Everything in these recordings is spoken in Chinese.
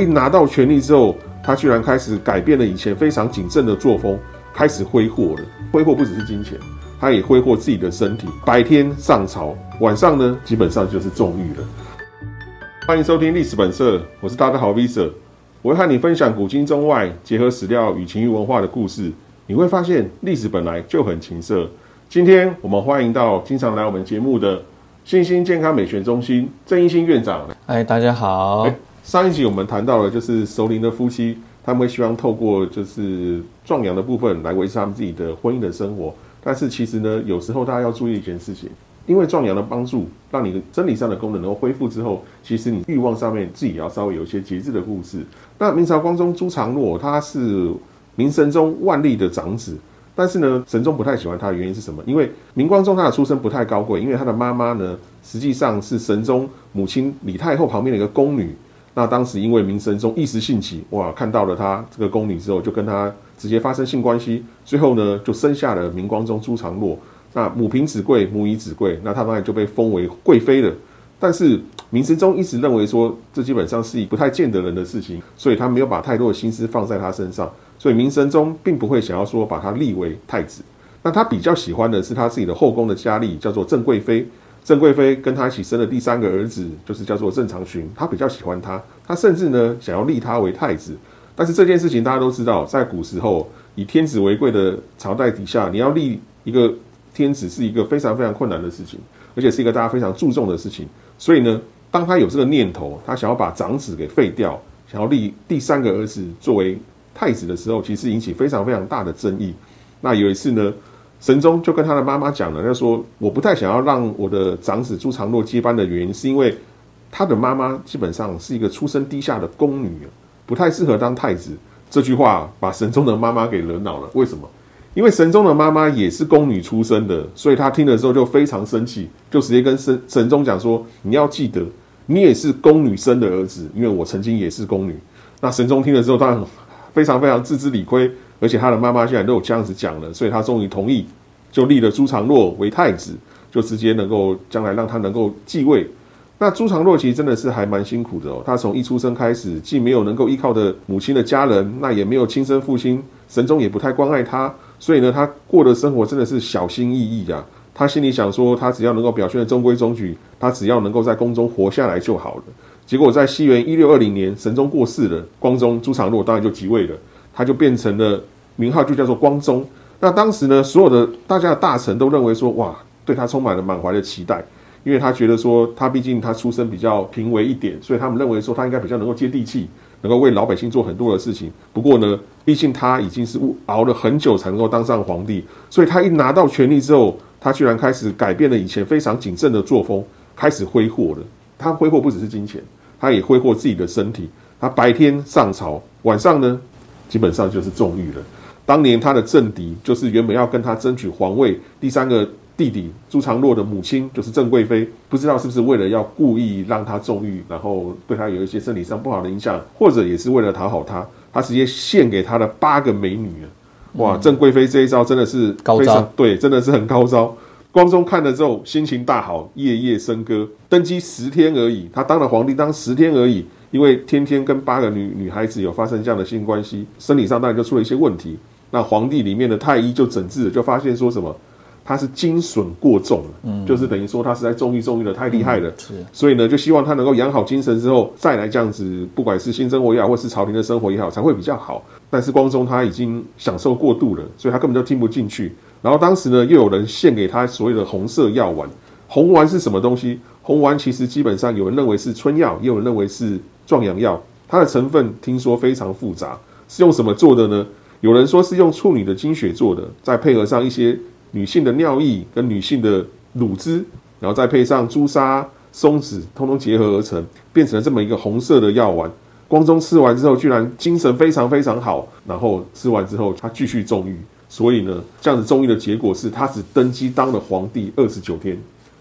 一拿到权力之后，他居然开始改变了以前非常谨慎的作风，开始挥霍了。挥霍不只是金钱，他也挥霍自己的身体。白天上朝，晚上呢，基本上就是纵欲了。欢迎收听历史本色，我是大家好 Visa，我会和你分享古今中外结合史料与情欲文化的故事。你会发现历史本来就很情色。今天我们欢迎到经常来我们节目的新兴健康美学中心郑一新院长。哎，大家好。上一集我们谈到了，就是熟龄的夫妻，他们会希望透过就是壮阳的部分来维持他们自己的婚姻的生活。但是其实呢，有时候大家要注意一件事情，因为壮阳的帮助，让你的生理上的功能能够恢复之后，其实你欲望上面自己也要稍微有一些节制的故事。那明朝光宗朱常洛，他是明神宗万历的长子，但是呢，神宗不太喜欢他的原因是什么？因为明光宗他的出身不太高贵，因为他的妈妈呢，实际上是神宗母亲李太后旁边的一个宫女。那当时因为明神宗一时兴起，哇，看到了他这个宫女之后，就跟他直接发生性关系，最后呢就生下了明光宗朱常洛。那母凭子贵，母以子贵，那他当然就被封为贵妃了。但是明神宗一直认为说，这基本上是不太见得人的事情，所以他没有把太多的心思放在他身上。所以明神宗并不会想要说把他立为太子。那他比较喜欢的是他自己的后宫的佳丽，叫做郑贵妃。郑贵妃跟他一起生的第三个儿子，就是叫做郑长勋。他比较喜欢他，他甚至呢想要立他为太子。但是这件事情大家都知道，在古时候以天子为贵的朝代底下，你要立一个天子是一个非常非常困难的事情，而且是一个大家非常注重的事情。所以呢，当他有这个念头，他想要把长子给废掉，想要立第三个儿子作为太子的时候，其实引起非常非常大的争议。那有一次呢？神宗就跟他的妈妈讲了，他说：“我不太想要让我的长子朱常洛接班的原因，是因为他的妈妈基本上是一个出身低下的宫女，不太适合当太子。”这句话把神宗的妈妈给惹恼了。为什么？因为神宗的妈妈也是宫女出身的，所以他听了之后就非常生气，就直接跟神神宗讲说：“你要记得，你也是宫女生的儿子，因为我曾经也是宫女。”那神宗听了之后，当然非常非常自知理亏。而且他的妈妈现在都有这样子讲了，所以他终于同意，就立了朱常洛为太子，就直接能够将来让他能够继位。那朱常洛其实真的是还蛮辛苦的哦，他从一出生开始，既没有能够依靠的母亲的家人，那也没有亲生父亲，神宗也不太关爱他，所以呢，他过的生活真的是小心翼翼呀。他心里想说，他只要能够表现的中规中矩，他只要能够在宫中活下来就好了。结果在西元一六二零年，神宗过世了，光宗朱常洛当然就即位了。他就变成了名号，就叫做光宗。那当时呢，所有的大家的大臣都认为说，哇，对他充满了满怀的期待，因为他觉得说，他毕竟他出身比较平微一点，所以他们认为说，他应该比较能够接地气，能够为老百姓做很多的事情。不过呢，毕竟他已经是熬了很久才能够当上皇帝，所以他一拿到权力之后，他居然开始改变了以前非常谨慎的作风，开始挥霍了。他挥霍不只是金钱，他也挥霍自己的身体。他白天上朝，晚上呢？基本上就是纵欲了。当年他的政敌就是原本要跟他争取皇位第三个弟弟朱常洛的母亲，就是郑贵妃。不知道是不是为了要故意让他纵欲，然后对他有一些身体上不好的影响，或者也是为了讨好他，他直接献给他的八个美女哇，郑贵妃这一招真的是高招，对，真的是很高招。光宗看了之后心情大好，夜夜笙歌。登基十天而已，他当了皇帝当十天而已。因为天天跟八个女女孩子有发生这样的性关系，生理上当然就出了一些问题。那皇帝里面的太医就诊治了，就发现说什么，他是精损过重嗯，就是等于说他实在纵欲纵欲的太厉害了。是，所以呢，就希望他能够养好精神之后，再来这样子，不管是新生活也好，或是朝廷的生活也好，才会比较好。但是光宗他已经享受过度了，所以他根本就听不进去。然后当时呢，又有人献给他所谓的红色药丸，红丸是什么东西？红丸其实基本上有人认为是春药，也有人认为是。壮阳药，它的成分听说非常复杂，是用什么做的呢？有人说是用处女的精血做的，再配合上一些女性的尿液跟女性的乳汁，然后再配上朱砂、松子，通通结合而成，变成了这么一个红色的药丸。光宗吃完之后，居然精神非常非常好，然后吃完之后他继续纵欲，所以呢，这样子纵欲的结果是他只登基当了皇帝二十九天。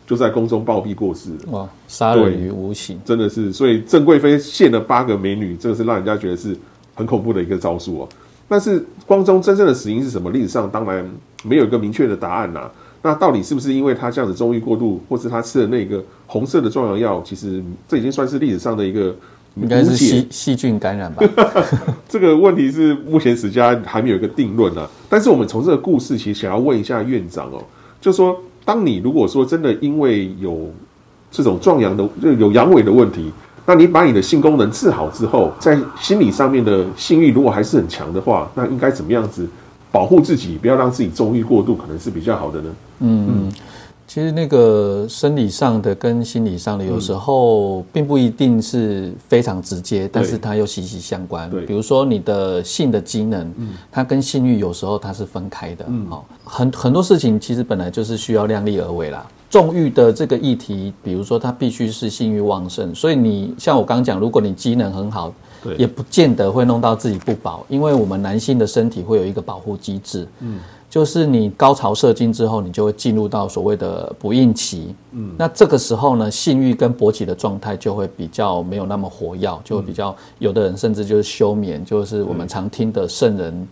就在宫中暴毙过世哇！杀人于无形，真的是。所以郑贵妃献了八个美女，这个是让人家觉得是很恐怖的一个招数哦。但是光宗真正的死因是什么？历史上当然没有一个明确的答案呐。那到底是不是因为他这样子纵欲过度，或是他吃的那个红色的壮阳药？其实这已经算是历史上的一个应该是细细菌感染吧？这个问题是目前史家还没有一个定论啊。但是我们从这个故事，其实想要问一下院长哦，就说当你如果说真的因为有这种壮阳的就有阳痿的问题，那你把你的性功能治好之后，在心理上面的性欲如果还是很强的话，那应该怎么样子保护自己，不要让自己纵欲过度，可能是比较好的呢？嗯，其实那个生理上的跟心理上的，有时候并不一定是非常直接，但是它又息息相关对。比如说你的性的机能，它跟性欲有时候它是分开的。嗯哦，很很多事情其实本来就是需要量力而为啦。纵欲的这个议题，比如说它必须是性欲旺盛，所以你像我刚刚讲，如果你机能很好，对。也不见得会弄到自己不保，因为我们男性的身体会有一个保护机制，嗯，就是你高潮射精之后，你就会进入到所谓的不孕期，嗯，那这个时候呢，性欲跟勃起的状态就会比较没有那么活跃，就会比较、有的人甚至就是休眠，就是我们常听的圣人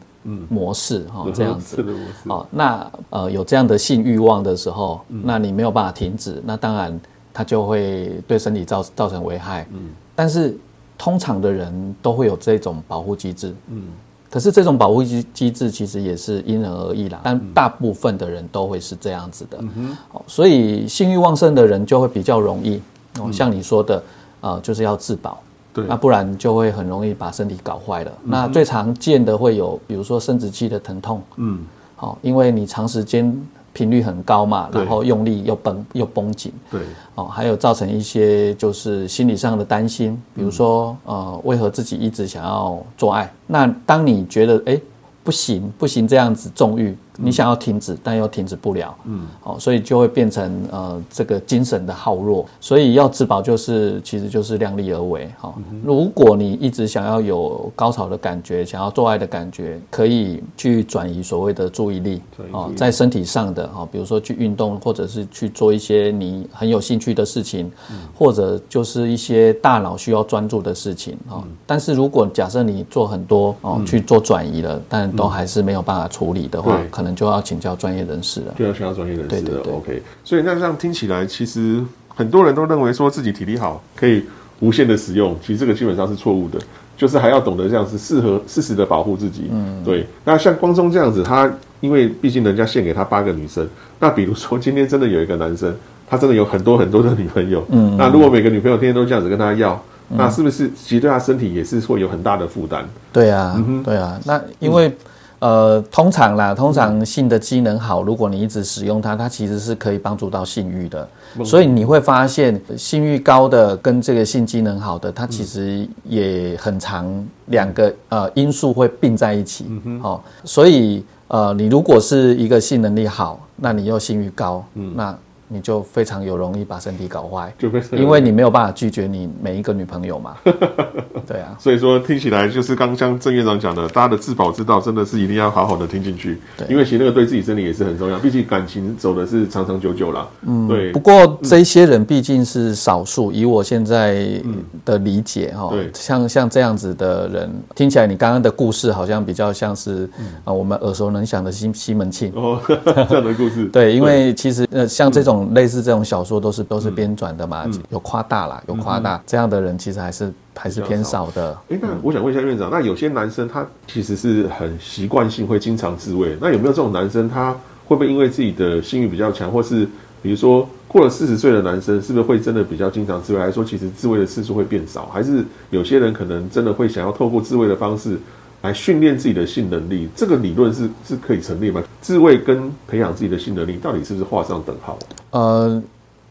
模式哈、这样子哦，那呃有这样的性欲望的时候，那你没有办法停止，那当然它就会对身体造造成危害。嗯，但是通常的人都会有这种保护机制。嗯，可是这种保护机机制其实也是因人而异啦，但大部分的人都会是这样子的。嗯哦，所以性欲旺盛的人就会比较容易哦，像你说的，呃，就是要自保。对。那不然就会很容易把身体搞坏了。那最常见的会有，比如说生殖器的疼痛，嗯，好、因为你长时间频率很高嘛，然后用力又绷又绷紧，对，哦，还有造成一些就是心理上的担心，比如说呃，为何自己一直想要做爱？那当你觉得哎不行不行这样子纵欲，你想要停止，但又停止不了，嗯，哦，所以就会变成呃这个精神的耗弱，所以要自保就是其实就是量力而为，哈、如果你一直想要有高潮的感觉，想要做爱的感觉，可以去转移所谓的注意力哦在身体上的哈，比如说去运动，或者是去做一些你很有兴趣的事情，或者就是一些大脑需要专注的事情哈。但是如果假设你做很多哦去做转移了，但都还是没有办法处理的话对，可能就要请教专业人士了。就要请教专业人士了对对对 OK，所以那这样听起来，其实很多人都认为说自己体力好，可以无限的使用，其实这个基本上是错误的，就是还要懂得这样子适合适时的保护自己。嗯，对。那像光宗这样子，他因为毕竟人家献给他八个女生，那比如说今天真的有一个男生，他真的有很多很多的女朋友，嗯，那如果每个女朋友天天都这样子跟他要。那是不是其实对他身体也是会有很大的负担？对啊，对啊，那因为。呃，通常啦，通常性的机能好，如果你一直使用它，它其实是可以帮助到性欲的。所以你会发现，性欲高的跟这个性机能好的，它其实也很长，两个呃因素会并在一起。哦，所以呃，你如果是一个性能力好，那你又性欲高，那你就非常有容易把身体搞坏，因为你没有办法拒绝你每一个女朋友嘛。对啊，所以说听起来就是刚像郑院长讲的，大家的自保之道真的是一定要好好的听进去，对。因为其实那个对自己身体也是很重要，毕竟感情走的是长长久久啦。嗯，对。不，过这些人毕竟是少数，以我现在的理解哈、对。像像这样子的人，听起来你刚刚的故事好像比较像是啊、我们耳熟能详的西西门庆。哦，这样的故事，对，因为其实呃，像这种类似这种小说都是都是编撰的嘛，有夸大啦，有夸大，这样的人其实还是还是偏少的。哎，那我想问一下院长，那有些男生他其实是很习惯性会经常自慰，那有没有这种男生他会不会因为自己的性欲比较强，或是比如说过了四十岁的男生，是不是会真的比较经常自慰？还是说其实自慰的次数会变少？还是有些人可能真的会想要透过自慰的方式来训练自己的性能力？这个理论是是可以成立吗？自慰跟培养自己的性能力到底是不是画上等号？呃，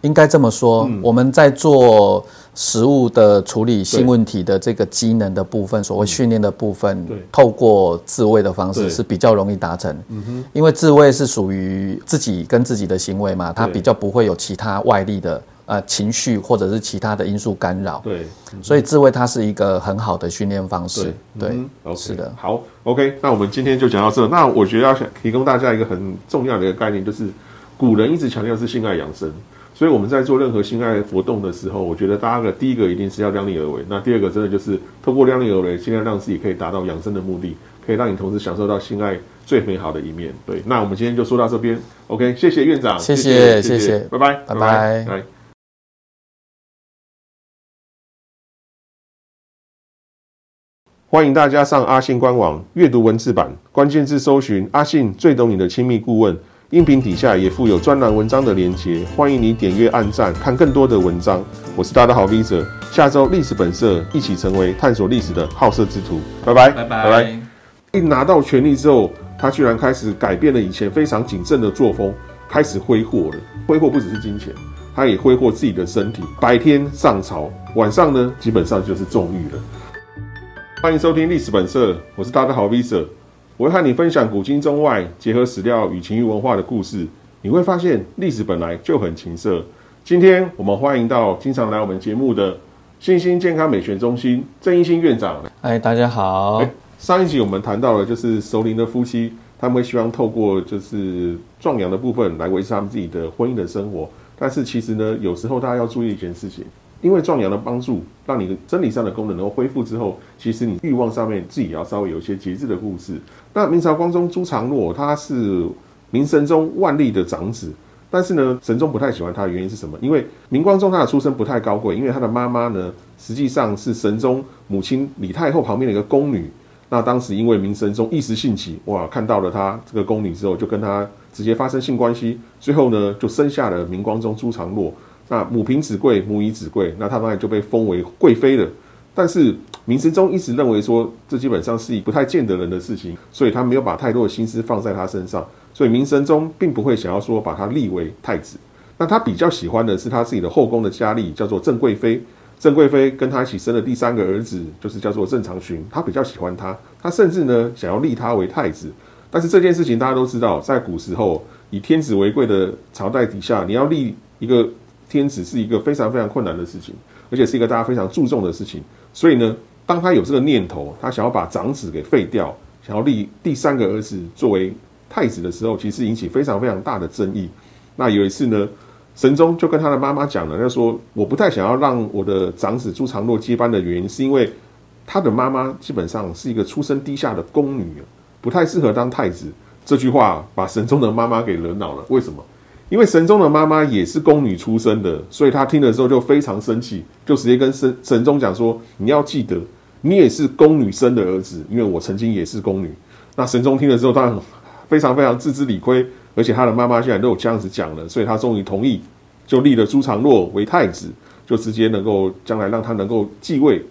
应该这么说，嗯我们在做食物的处理性问题的这个机能的部分，所谓训练的部分对，透过自慰的方式是比较容易达成。嗯哼因为自慰是属于自己跟自己的行为嘛，它比较不会有其他外力的呃情绪或者是其他的因素干扰。对，所以自慰它是一个很好的训练方式。对，是的。好，OK，那我们今天就讲到这。那我觉得要想提供大家一个很重要的一个概念，就是古人一直强调是性爱养生，所以我们在做任何性爱活动的时候，我觉得大家的第一个一定是要量力而为，那第二个真的就是透过量力而为，尽量让自己可以达到养生的目的，可以让你同时享受到性爱最美好的一面。对，那我们今天就说到这边，OK，谢谢院长，谢谢谢谢谢拜拜，拜拜拜。欢迎大家上阿信官网阅读文字版，关键字搜寻“阿信最懂你的亲密顾问”。音频底下也附有专栏文章的连结，欢迎你点阅、按赞，看更多的文章。我是大家的好 V 者，下周历史本色一起成为探索历史的好色之徒。拜拜，拜拜。一拿到权力之后，他居然开始改变了以前非常谨慎的作风，开始挥霍了。挥霍不只是金钱，他也挥霍自己的身体。白天上朝，晚上呢，基本上就是纵欲了。欢迎收听历史本色，我是大家的好 Visa，。我会和你分享古今中外结合史料与情欲文化的故事，你会发现历史本来就很情色。今天我们欢迎到经常来我们节目的新兴健康美学中心郑一新院长。哎，大家好。上一集我们谈到了，就是熟龄的夫妻，他们会希望透过就是壮阳的部分来维持他们自己的婚姻的生活。但是其实呢，有时候大家要注意一件事情。因为壮阳的帮助，让你的生理上的功能能够恢复之后，其实你欲望上面自己也要稍微有一些节制的故事。那明朝光宗朱常洛，他是明神宗万历的长子，但是呢，神宗不太喜欢他的原因是什么？因为明光宗他的出身不太高贵，因为他的妈妈呢，实际上是神宗母亲李太后旁边的一个宫女。那当时因为明神宗一时兴起，哇，看到了他这个宫女之后，就跟他直接发生性关系，最后呢，就生下了明光宗朱常洛。那母凭子贵，母以子贵，那他当然就被封为贵妃了。但是明神宗一直认为说，这基本上是以不太见得人的事情，所以他没有把太多的心思放在他身上。所以明神宗并不会想要说把他立为太子。那他比较喜欢的是他自己的后宫的佳丽，叫做郑贵妃。郑贵妃跟他一起生了第三个儿子，就是叫做郑长勋。他比较喜欢他，他甚至呢想要立他为太子。但是这件事情大家都知道，在古时候以天子为贵的朝代底下，你要立一个。天子是一个非常非常困难的事情，而且是一个大家非常注重的事情。所以呢，当他有这个念头，他想要把长子给废掉，想要立第三个儿子作为太子的时候，其实引起非常非常大的争议。那有一次呢，神宗就跟他的妈妈讲了，他说：“我不太想要让我的长子朱常洛接班的原因，是因为他的妈妈基本上是一个出身低下的宫女，不太适合当太子。”这句话把神宗的妈妈给惹恼了。为什么？因为神宗的妈妈也是宫女出身的，所以他听了之后就非常生气，就直接跟神神宗讲说：“你要记得，你也是宫女生的儿子，因为我曾经也是宫女。”那神宗听了之后，当然非常非常自知理亏，而且他的妈妈现在都有这样子讲了，所以他终于同意，就立了朱常洛为太子，就直接能够将来让他能够继位。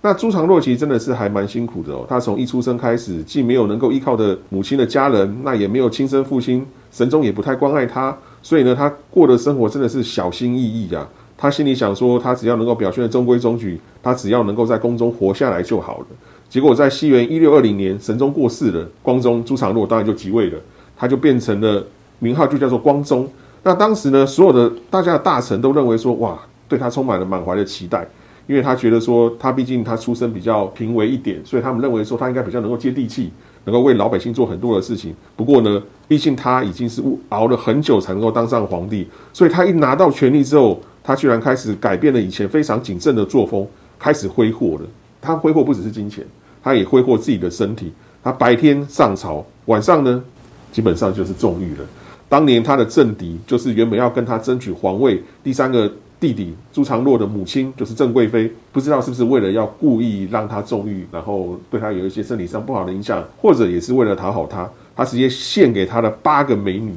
那朱常洛其实真的是还蛮辛苦的哦，他从一出生开始，既没有能够依靠的母亲的家人，那也没有亲生父亲，神宗也不太关爱他。所以呢，他过的生活真的是小心翼翼呀。他心里想说，他只要能够表现的中规中矩，他只要能够在宫中活下来就好了。结果在西元一六二零年，神宗过世了，光宗朱常洛当然就即位了，他就变成了名号就叫做光宗。那当时呢，所有的大家的大臣都认为说，哇，对他充满了满怀的期待。因为他觉得说，他毕竟他出身比较平微一点，所以他们认为说他应该比较能够接地气，能够为老百姓做很多的事情。不过呢，毕竟他已经是熬了很久才能够当上皇帝，所以他一拿到权力之后，他居然开始改变了以前非常谨慎的作风，开始挥霍了。他挥霍不只是金钱，他也挥霍自己的身体。他白天上朝，晚上呢，基本上就是纵欲了。当年他的政敌就是原本要跟他争取皇位第三个。弟弟朱常洛的母亲就是郑贵妃，不知道是不是为了要故意让他纵欲，然后对他有一些身体上不好的影响，或者也是为了讨好他，他直接献给他的八个美女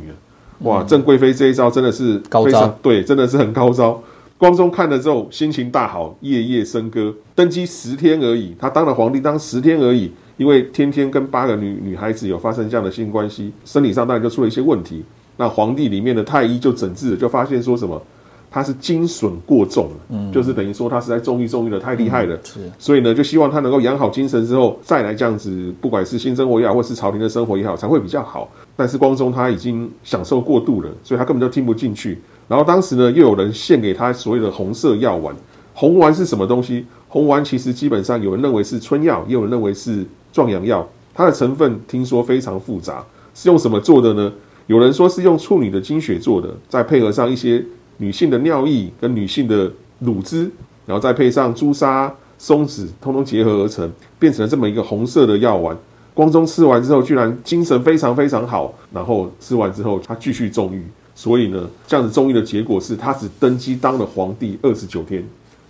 哇，郑贵妃这一招真的是高招，对，真的是很高招。光宗看了之后心情大好，夜夜笙歌。登基十天而已，他当了皇帝当十天而已，因为天天跟八个女女孩子有发生这样的性关系，生理上当然就出了一些问题。那皇帝里面的太医就诊治，就发现说什么？他是精损过重嗯，就是等于说他是在纵欲纵欲的太厉害了，是，所以呢，就希望他能够养好精神之后，再来这样子，不管是新生活也好，或是朝廷的生活也好，才会比较好。但是光宗他已经享受过度了，所以他根本就听不进去。然后当时呢，又有人献给他所谓的红色药丸，红丸是什么东西？红丸其实基本上有人认为是春药，也有人认为是壮阳药。它的成分听说非常复杂，是用什么做的呢？有人说是用处女的精血做的，再配合上一些。女性的尿液跟女性的乳汁，然后再配上朱砂、松子，通通结合而成，变成了这么一个红色的药丸。光宗吃完之后，居然精神非常非常好。然后吃完之后，他继续纵欲。所以呢，这样子纵欲的结果是他只登基当了皇帝二十九天，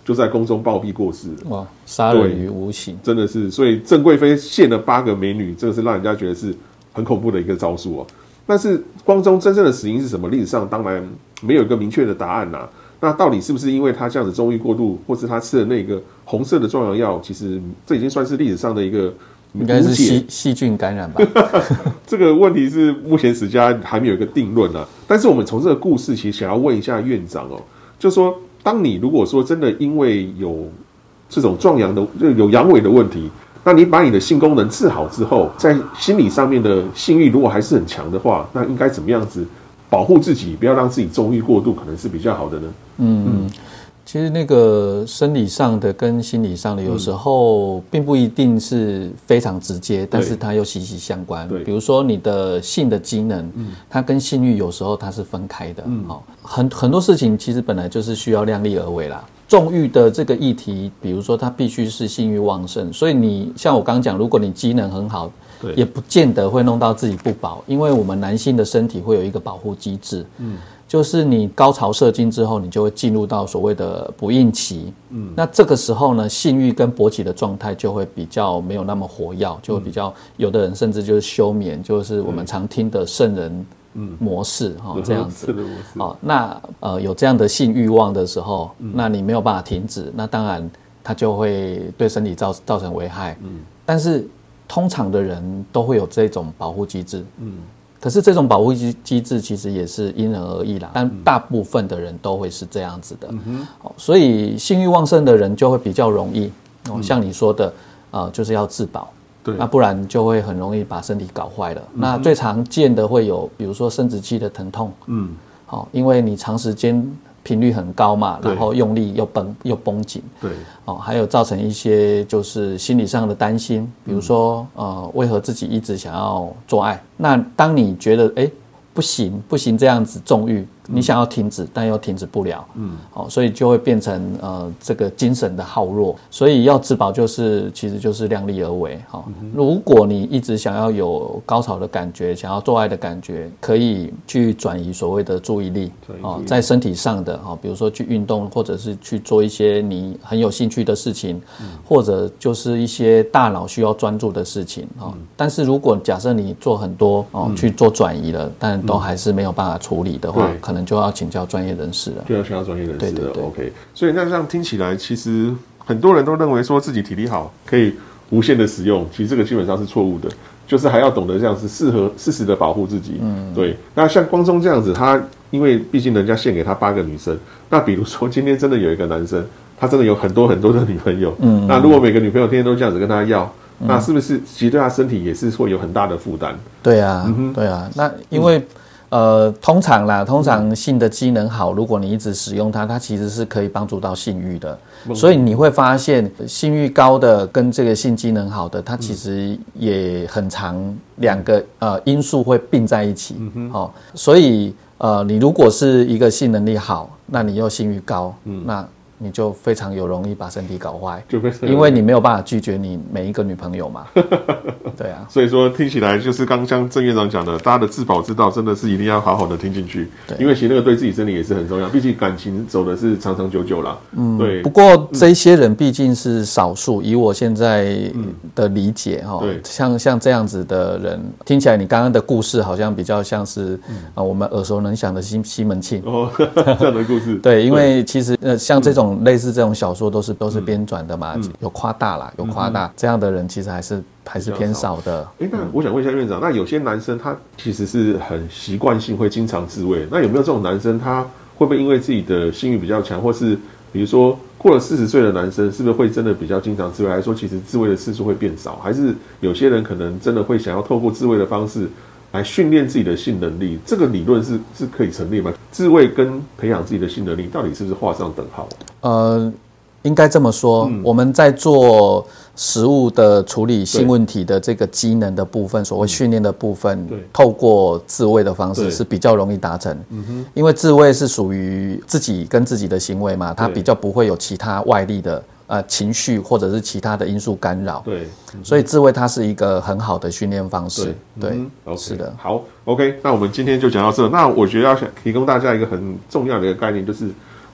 就在宫中暴毙过世了。哇，杀人于无形，真的是，所以郑贵妃献了八个美女，这个是让人家觉得是很恐怖的一个招数哦。但是光宗真正的死因是什么？历史上当然没有一个明确的答案呐。那到底是不是因为他这样子纵欲过度，或是他吃的那个红色的壮阳药？其实这已经算是历史上的一个应该是细细菌感染吧。这个问题是目前史家还没有一个定论啊。但是我们从这个故事其实想要问一下院长哦，就说当你如果说真的因为有这种壮阳的就有阳痿的问题，那你把你的性功能治好之后，在心理上面的性欲如果还是很强的话，那应该怎么样子？保护自己，不要让自己纵欲过度，可能是比较好的呢。嗯，其实那个生理上的跟心理上的，有时候并不一定是非常直接，但是它又息息相关。对，比如说你的性的机能，它跟性欲有时候它是分开的。嗯，好，很很多事情其实本来就是需要量力而为啦。纵欲的这个议题，比如说它必须是性欲旺盛，所以你像我刚刚讲，如果你机能很好。也不见得会弄到自己不保，因为我们男性的身体会有一个保护机制，嗯，就是你高潮射精之后，你就会进入到所谓的不孕期，嗯，那这个时候呢，性欲跟勃起的状态就会比较没有那么活跃，就会比较有的人甚至就是休眠，就是我们常听的圣人模式哈，这样子，哦，那呃有这样的性欲望的时候，那你没有办法停止，那当然它就会对身体造造成危害，嗯，但是。通常的人都会有这种保护机制，嗯，可是这种保护机机制其实也是因人而异啦，但大部分的人都会是这样子的，嗯所以性欲旺盛的人就会比较容易，哦，像你说的，呃，就是要自保，对，那不然就会很容易把身体搞坏了。那最常见的会有，比如说生殖器的疼痛，嗯，好，因为你长时间。频率很高嘛，然后用力又绷又绷紧，对，哦，还有造成一些就是心理上的担心，比如说呃，为何自己一直想要做爱？那当你觉得哎不行不行这样子纵欲。你想要停止，但又停止不了，嗯，好，所以就会变成呃这个精神的耗弱，所以要自保就是其实就是量力而为，哈。如果你一直想要有高潮的感觉，想要做爱的感觉，可以去转移所谓的注意力，哦，在身体上的哈，比如说去运动，或者是去做一些你很有兴趣的事情，或者就是一些大脑需要专注的事情，哈。但是如果假设你做很多哦去做转移了，但都还是没有办法处理的话，可能。就要请教专业人士了，就要请教专业人士了。OK，所以那这样听起来，其实很多人都认为说自己体力好，可以无限的使用，其实这个基本上是错误的。就是还要懂得这样子适合适时的保护自己。嗯，对。那像光宗这样子，他因为毕竟人家献给他八个女生，那比如说今天真的有一个男生，他真的有很多很多的女朋友。嗯，那如果每个女朋友天天都这样子跟他要，那是不是其实对他身体也是会有很大的负担？对啊，对啊。那因为。呃，通常啦，通常性的机能好，如果你一直使用它，它其实是可以帮助到性欲的。所以你会发现，性欲高的跟这个性机能好的，它其实也很长，两个呃因素会并在一起。哦，所以呃，你如果是一个性能力好，那你又性欲高，那。你就非常有容易把身体搞坏，因为你没有办法拒绝你每一个女朋友嘛。对啊，所以说听起来就是刚像郑院长讲的，大家的自保之道真的是一定要好好的听进去。对，因为其实那个对自己身体也是很重要，毕竟感情走的是长长久久啦。嗯，对。不过这些人毕竟是少数，以我现在的理解哈，像像这样子的人，听起来你刚刚的故事好像比较像是啊我们耳熟能详的西西门庆哦 这样的故事。对，因为其实呃像这种。类似这种小说都是都是编转的嘛，有夸大啦，有夸大，这样的人其实还是还是偏少的。哎，那我想问一下院长，那有些男生他其实是很习惯性会经常自慰，那有没有这种男生他会不会因为自己的性欲比较强，或是比如说过了四十岁的男生，是不是会真的比较经常自慰？还是说其实自慰的次数会变少，还是有些人可能真的会想要透过自慰的方式？来训练自己的性能力，这个理论是是可以成立吗？自慰跟培养自己的性能力，到底是不是画上等号？呃，应该这么说，我们在做食物的处理性问题的这个机能的部分，所谓训练的部分，透过自慰的方式是比较容易达成。嗯哼，因为自慰是属于自己跟自己的行为嘛，它比较不会有其他外力的。呃，情绪或者是其他的因素干扰，对，所以自慰它是一个很好的训练方式，对，是的。好，OK，那我们今天就讲到这。那我觉得要想提供大家一个很重要的一个概念，就是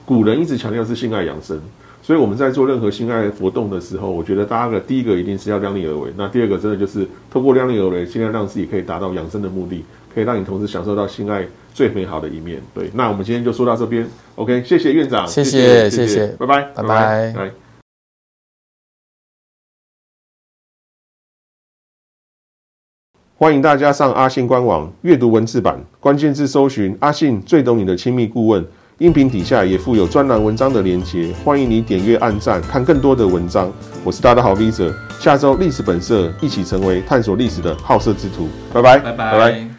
古人一直强调是性爱养生，所以我们在做任何性爱活动的时候，我觉得大家的第一个一定是要量力而为，那第二个真的就是透过量力而为，尽量让自己可以达到养生的目的，可以让你同时享受到性爱最美好的一面。对，那我们今天就说到这边，OK，谢谢院长，谢谢谢谢拜拜拜，拜拜来。欢迎大家上阿信官网阅读文字版，关键字搜寻“阿信最懂你的亲密顾问”。音频底下也附有专栏文章的连结，欢迎你点阅、按赞，看更多的文章。我是大家的好 V 者，下周历史本色一起成为探索历史的好色之徒。拜拜，拜拜。